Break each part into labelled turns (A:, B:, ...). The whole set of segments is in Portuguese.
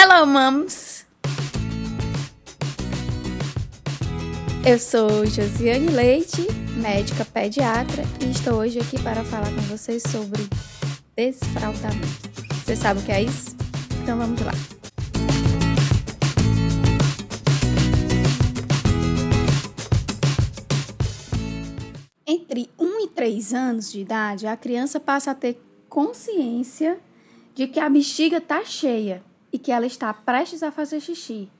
A: Hello, moms! Eu sou Josiane Leite, médica pediatra, e estou hoje aqui para falar com vocês sobre desfraldamento. Você sabe o que é isso? Então vamos lá. Entre 1 e 3 anos de idade, a criança passa a ter consciência de que a bexiga está cheia e que ela está prestes a fazer xixi.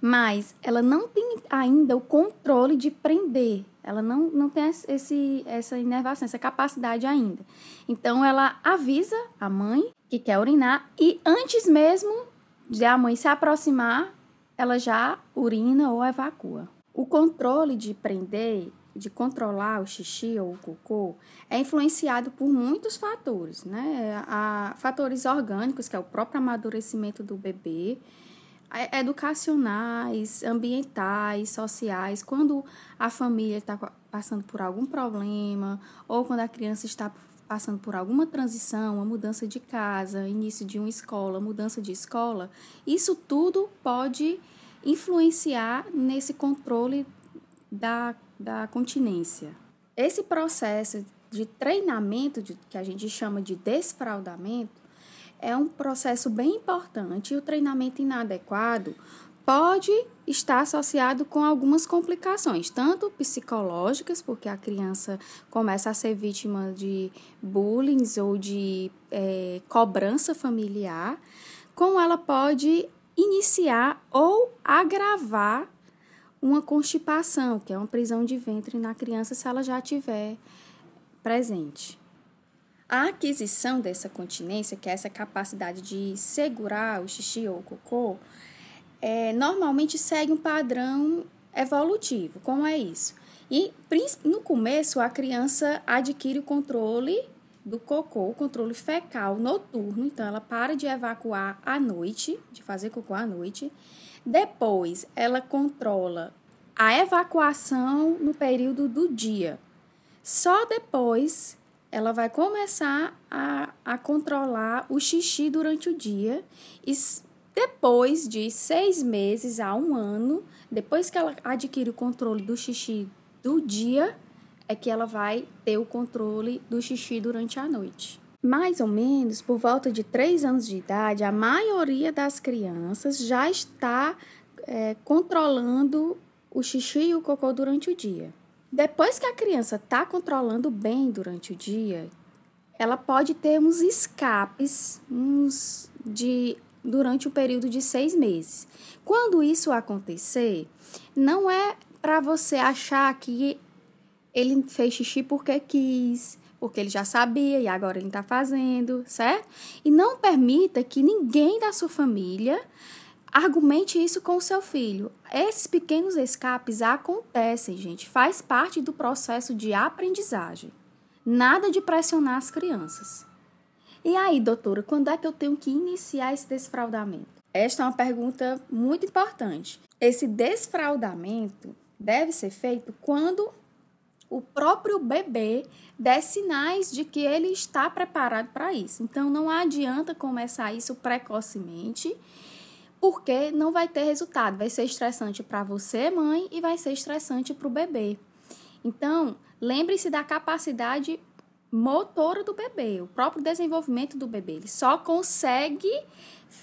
A: Mas ela não tem ainda o controle de prender. Ela não, não tem esse, essa inervação, essa capacidade ainda. Então ela avisa a mãe que quer urinar e antes mesmo de a mãe se aproximar, ela já urina ou evacua. O controle de prender de controlar o xixi ou o cocô é influenciado por muitos fatores, né? Há fatores orgânicos, que é o próprio amadurecimento do bebê, educacionais, ambientais, sociais, quando a família está passando por algum problema ou quando a criança está passando por alguma transição, uma mudança de casa, início de uma escola, mudança de escola, isso tudo pode influenciar nesse controle da da continência. Esse processo de treinamento, de, que a gente chama de desfraudamento, é um processo bem importante e o treinamento inadequado pode estar associado com algumas complicações, tanto psicológicas, porque a criança começa a ser vítima de bullying ou de é, cobrança familiar, como ela pode iniciar ou agravar uma constipação, que é uma prisão de ventre na criança se ela já tiver presente. A aquisição dessa continência, que é essa capacidade de segurar o xixi ou o cocô, é, normalmente segue um padrão evolutivo. Como é isso? E no começo a criança adquire o controle do cocô, o controle fecal noturno, então ela para de evacuar à noite, de fazer cocô à noite, depois, ela controla a evacuação no período do dia. Só depois ela vai começar a, a controlar o xixi durante o dia e depois de seis meses a um ano, depois que ela adquire o controle do xixi do dia, é que ela vai ter o controle do xixi durante a noite. Mais ou menos por volta de 3 anos de idade, a maioria das crianças já está é, controlando o xixi e o cocô durante o dia. Depois que a criança está controlando bem durante o dia, ela pode ter uns escapes uns de durante o período de seis meses. Quando isso acontecer, não é para você achar que ele fez xixi porque quis, porque ele já sabia e agora ele está fazendo, certo? E não permita que ninguém da sua família argumente isso com o seu filho. Esses pequenos escapes acontecem, gente, faz parte do processo de aprendizagem. Nada de pressionar as crianças. E aí, doutora, quando é que eu tenho que iniciar esse desfraudamento? Esta é uma pergunta muito importante. Esse desfraudamento deve ser feito quando o próprio bebê der sinais de que ele está preparado para isso. Então, não adianta começar isso precocemente, porque não vai ter resultado. Vai ser estressante para você, mãe, e vai ser estressante para o bebê. Então, lembre-se da capacidade motora do bebê, o próprio desenvolvimento do bebê. Ele só consegue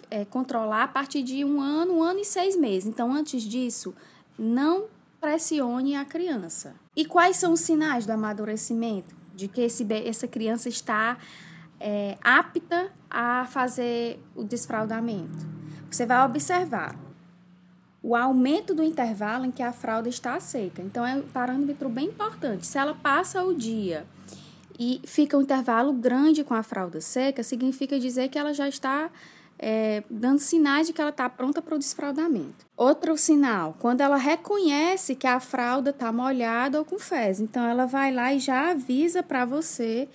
A: é, controlar a partir de um ano, um ano e seis meses. Então, antes disso, não pressione a criança. E quais são os sinais do amadurecimento? De que esse, essa criança está é, apta a fazer o desfraudamento? Você vai observar o aumento do intervalo em que a fralda está seca. Então, é um parâmetro bem importante. Se ela passa o dia e fica um intervalo grande com a fralda seca, significa dizer que ela já está é, dando sinais de que ela está pronta para o desfraudamento. Outro sinal, quando ela reconhece que a fralda está molhada ou com fezes. Então, ela vai lá e já avisa para você,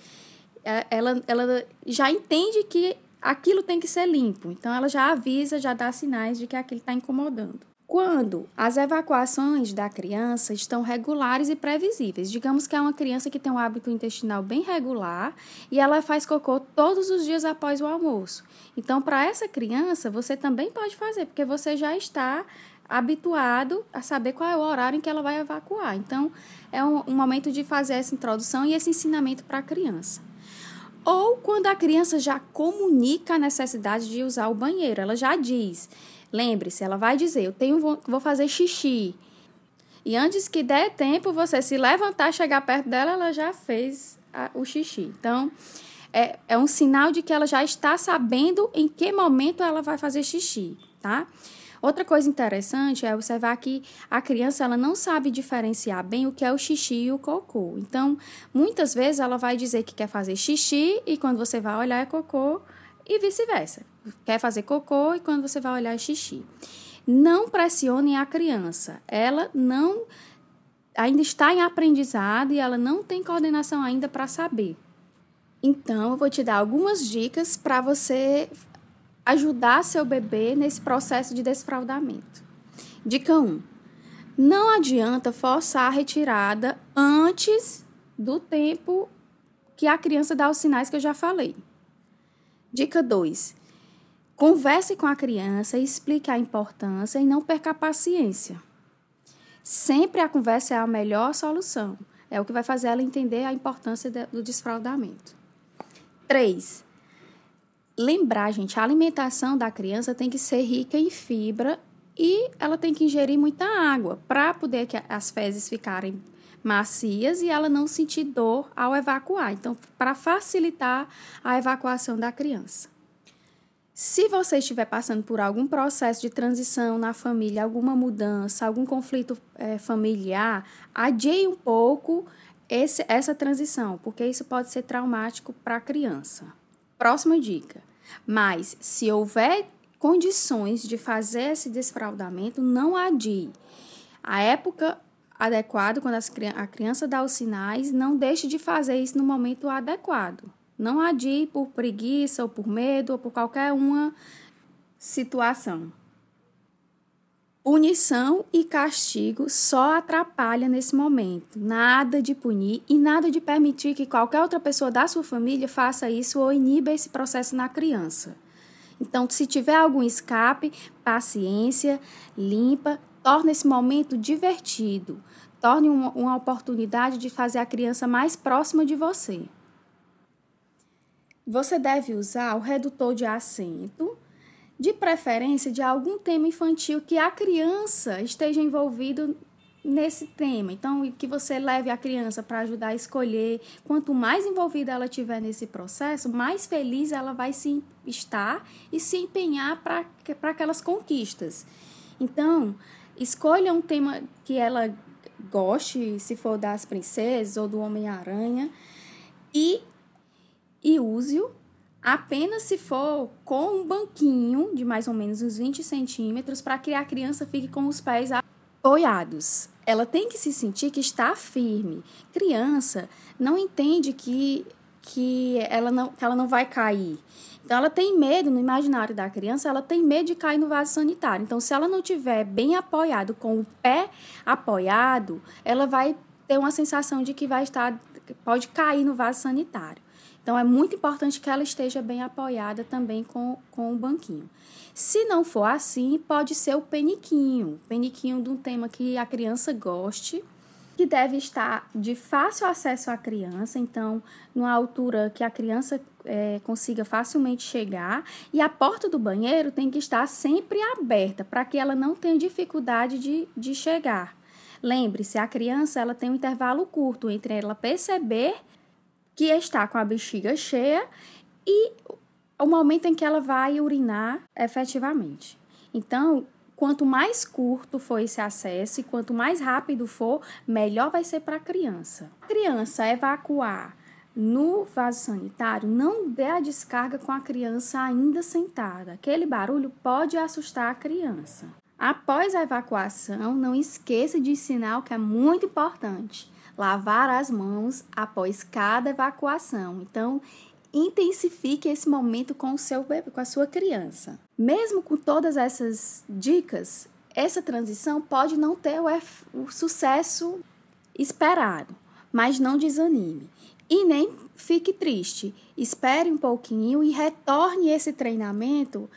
A: é, ela, ela já entende que aquilo tem que ser limpo. Então, ela já avisa, já dá sinais de que aquilo está incomodando. Quando as evacuações da criança estão regulares e previsíveis. Digamos que é uma criança que tem um hábito intestinal bem regular e ela faz cocô todos os dias após o almoço. Então, para essa criança, você também pode fazer, porque você já está habituado a saber qual é o horário em que ela vai evacuar. Então, é um, um momento de fazer essa introdução e esse ensinamento para a criança. Ou quando a criança já comunica a necessidade de usar o banheiro, ela já diz Lembre-se, ela vai dizer: Eu tenho, vou fazer xixi. E antes que der tempo você se levantar, chegar perto dela, ela já fez a, o xixi. Então, é, é um sinal de que ela já está sabendo em que momento ela vai fazer xixi, tá? Outra coisa interessante é observar que a criança ela não sabe diferenciar bem o que é o xixi e o cocô. Então, muitas vezes ela vai dizer que quer fazer xixi e quando você vai olhar é cocô e vice-versa. Quer fazer cocô e quando você vai olhar é xixi. Não pressione a criança. Ela não ainda está em aprendizado e ela não tem coordenação ainda para saber. Então, eu vou te dar algumas dicas para você ajudar seu bebê nesse processo de desfraudamento. Dica 1. Não adianta forçar a retirada antes do tempo que a criança dá os sinais que eu já falei. Dica 2. Converse com a criança explique a importância e não perca a paciência. Sempre a conversa é a melhor solução. É o que vai fazer ela entender a importância do desfraudamento. 3. Lembrar, gente, a alimentação da criança tem que ser rica em fibra e ela tem que ingerir muita água para poder que as fezes ficarem macias e ela não sentir dor ao evacuar. Então, para facilitar a evacuação da criança. Se você estiver passando por algum processo de transição na família, alguma mudança, algum conflito é, familiar, adie um pouco esse, essa transição, porque isso pode ser traumático para a criança. Próxima dica. Mas, se houver condições de fazer esse desfraudamento, não adie. A época adequado, quando a criança dá os sinais, não deixe de fazer isso no momento adequado. Não adie por preguiça ou por medo ou por qualquer uma situação. Punição e castigo só atrapalha nesse momento. Nada de punir e nada de permitir que qualquer outra pessoa da sua família faça isso ou iniba esse processo na criança. Então, se tiver algum escape, paciência, limpa Torne esse momento divertido. Torne uma, uma oportunidade de fazer a criança mais próxima de você. Você deve usar o redutor de acento, de preferência de algum tema infantil que a criança esteja envolvido nesse tema. Então, que você leve a criança para ajudar a escolher. Quanto mais envolvida ela tiver nesse processo, mais feliz ela vai se estar e se empenhar para aquelas conquistas. Então, Escolha um tema que ela goste, se for das princesas ou do Homem-Aranha, e, e use-o apenas se for com um banquinho de mais ou menos uns 20 centímetros para que a criança fique com os pés apoiados. Ela tem que se sentir que está firme. Criança não entende que, que, ela, não, que ela não vai cair. Então, ela tem medo, no imaginário da criança, ela tem medo de cair no vaso sanitário. Então, se ela não tiver bem apoiado, com o pé apoiado, ela vai ter uma sensação de que vai estar, pode cair no vaso sanitário. Então, é muito importante que ela esteja bem apoiada também com, com o banquinho. Se não for assim, pode ser o peniquinho. Peniquinho de um tema que a criança goste que deve estar de fácil acesso à criança, então, numa altura que a criança é, consiga facilmente chegar, e a porta do banheiro tem que estar sempre aberta para que ela não tenha dificuldade de, de chegar. Lembre-se, a criança ela tem um intervalo curto entre ela perceber que está com a bexiga cheia e o momento em que ela vai urinar efetivamente. Então, Quanto mais curto for esse acesso e quanto mais rápido for, melhor vai ser para a criança. Criança evacuar no vaso sanitário, não dê a descarga com a criança ainda sentada. Aquele barulho pode assustar a criança. Após a evacuação, não esqueça de ensinar o que é muito importante: lavar as mãos após cada evacuação. Então, intensifique esse momento com o seu com a sua criança. Mesmo com todas essas dicas, essa transição pode não ter o, o sucesso esperado, mas não desanime. E nem fique triste. Espere um pouquinho e retorne esse treinamento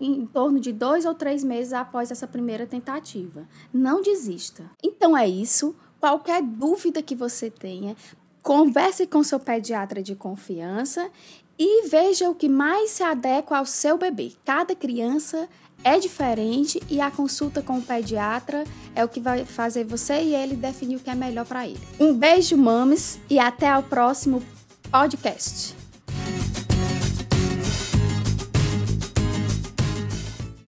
A: em torno de dois ou três meses após essa primeira tentativa. Não desista. Então é isso. Qualquer dúvida que você tenha, converse com seu pediatra de confiança e veja o que mais se adequa ao seu bebê. Cada criança é diferente e a consulta com o pediatra é o que vai fazer você e ele definir o que é melhor para ele. Um beijo, mames, e até o próximo podcast.